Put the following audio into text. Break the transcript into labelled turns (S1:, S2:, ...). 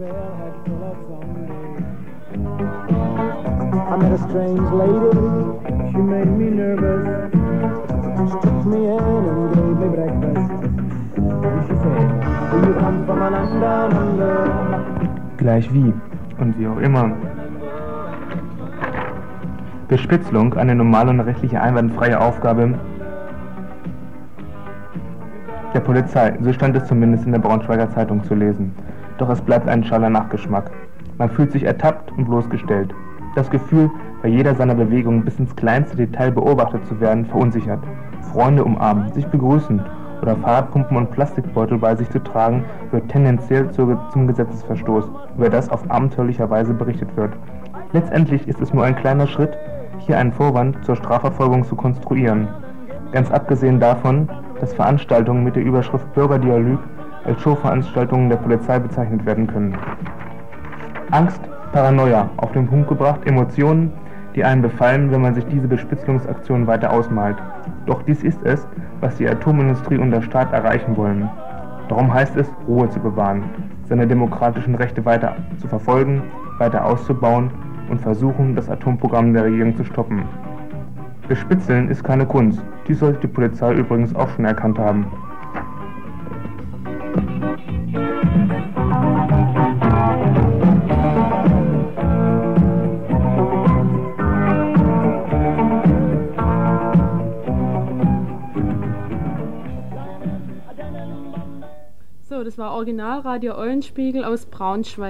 S1: trailhead full of zombies. I met a strange lady, she made me nervous. She took me in and gave me breakfast. And she said, Do you come from a land down under?
S2: Gleich wie und wie auch immer. Bespitzelung, eine normale und rechtliche einwandfreie Aufgabe der Polizei, so stand es zumindest in der Braunschweiger Zeitung zu lesen. Doch es bleibt ein schaler Nachgeschmack. Man fühlt sich ertappt und bloßgestellt. Das Gefühl, bei jeder seiner Bewegungen bis ins kleinste Detail beobachtet zu werden, verunsichert. Freunde umarmen, sich begrüßen oder Fahrradpumpen und Plastikbeutel bei sich zu tragen, wird tendenziell zum Gesetzesverstoß, über das auf abenteuerliche Weise berichtet wird. Letztendlich ist es nur ein kleiner Schritt, hier einen Vorwand zur Strafverfolgung zu konstruieren. Ganz abgesehen davon, dass Veranstaltungen mit der Überschrift Bürgerdialog als Showveranstaltungen der Polizei bezeichnet werden können. Angst, Paranoia, auf den Punkt gebracht, Emotionen, die einen befallen, wenn man sich diese Bespitzelungsaktion weiter ausmalt. Doch dies ist es, was die Atomindustrie und der Staat erreichen wollen. Darum heißt es, Ruhe zu bewahren, seine demokratischen Rechte weiter zu verfolgen, weiter auszubauen und versuchen, das Atomprogramm der Regierung zu stoppen. Bespitzeln ist keine Kunst, dies sollte die Polizei übrigens auch schon erkannt haben.
S3: So, das war Originalradio Eulenspiegel aus Braunschweig.